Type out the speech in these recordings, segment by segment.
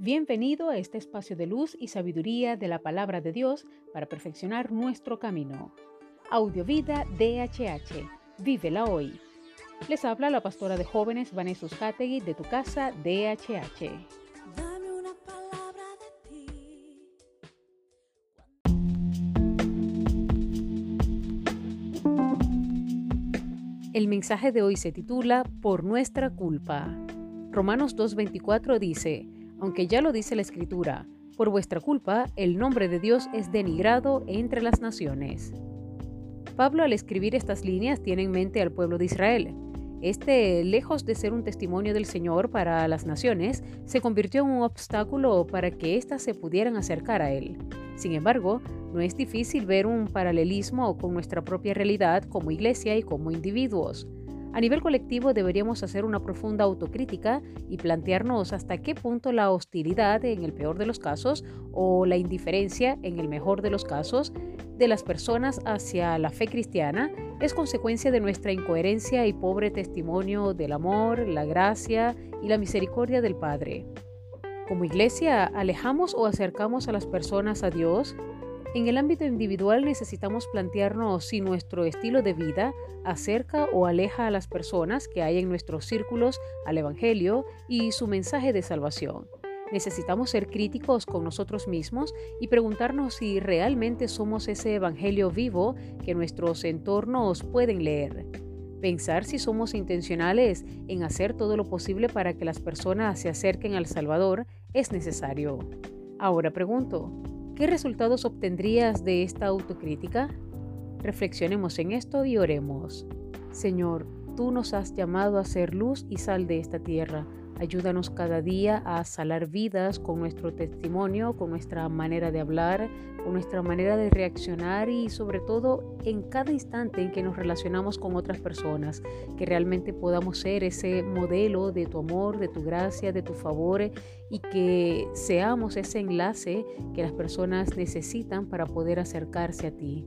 Bienvenido a este espacio de luz y sabiduría de la palabra de Dios para perfeccionar nuestro camino. Audiovida DHH. Vívela hoy. Les habla la pastora de jóvenes Vanessa Hategui de tu casa DHH. Dame una palabra de ti. El mensaje de hoy se titula Por nuestra culpa. Romanos 2.24 dice, aunque ya lo dice la Escritura, por vuestra culpa el nombre de Dios es denigrado entre las naciones. Pablo al escribir estas líneas tiene en mente al pueblo de Israel. Este, lejos de ser un testimonio del Señor para las naciones, se convirtió en un obstáculo para que éstas se pudieran acercar a Él. Sin embargo, no es difícil ver un paralelismo con nuestra propia realidad como iglesia y como individuos. A nivel colectivo deberíamos hacer una profunda autocrítica y plantearnos hasta qué punto la hostilidad en el peor de los casos o la indiferencia en el mejor de los casos de las personas hacia la fe cristiana es consecuencia de nuestra incoherencia y pobre testimonio del amor, la gracia y la misericordia del Padre. Como iglesia, ¿alejamos o acercamos a las personas a Dios? En el ámbito individual necesitamos plantearnos si nuestro estilo de vida acerca o aleja a las personas que hay en nuestros círculos al Evangelio y su mensaje de salvación. Necesitamos ser críticos con nosotros mismos y preguntarnos si realmente somos ese Evangelio vivo que nuestros entornos pueden leer. Pensar si somos intencionales en hacer todo lo posible para que las personas se acerquen al Salvador es necesario. Ahora pregunto, ¿Qué resultados obtendrías de esta autocrítica? Reflexionemos en esto y oremos. Señor, tú nos has llamado a ser luz y sal de esta tierra. Ayúdanos cada día a salar vidas con nuestro testimonio, con nuestra manera de hablar, con nuestra manera de reaccionar y sobre todo en cada instante en que nos relacionamos con otras personas, que realmente podamos ser ese modelo de tu amor, de tu gracia, de tu favor y que seamos ese enlace que las personas necesitan para poder acercarse a ti.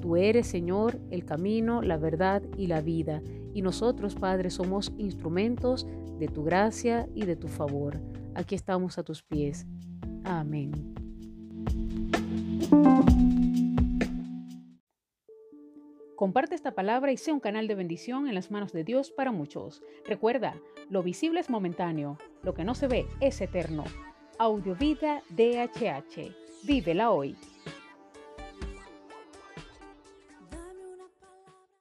Tú eres, Señor, el camino, la verdad y la vida. Y nosotros, Padre, somos instrumentos de tu gracia y de tu favor. Aquí estamos a tus pies. Amén. Comparte esta palabra y sea un canal de bendición en las manos de Dios para muchos. Recuerda, lo visible es momentáneo, lo que no se ve es eterno. Audiovida DHH. Vívela hoy.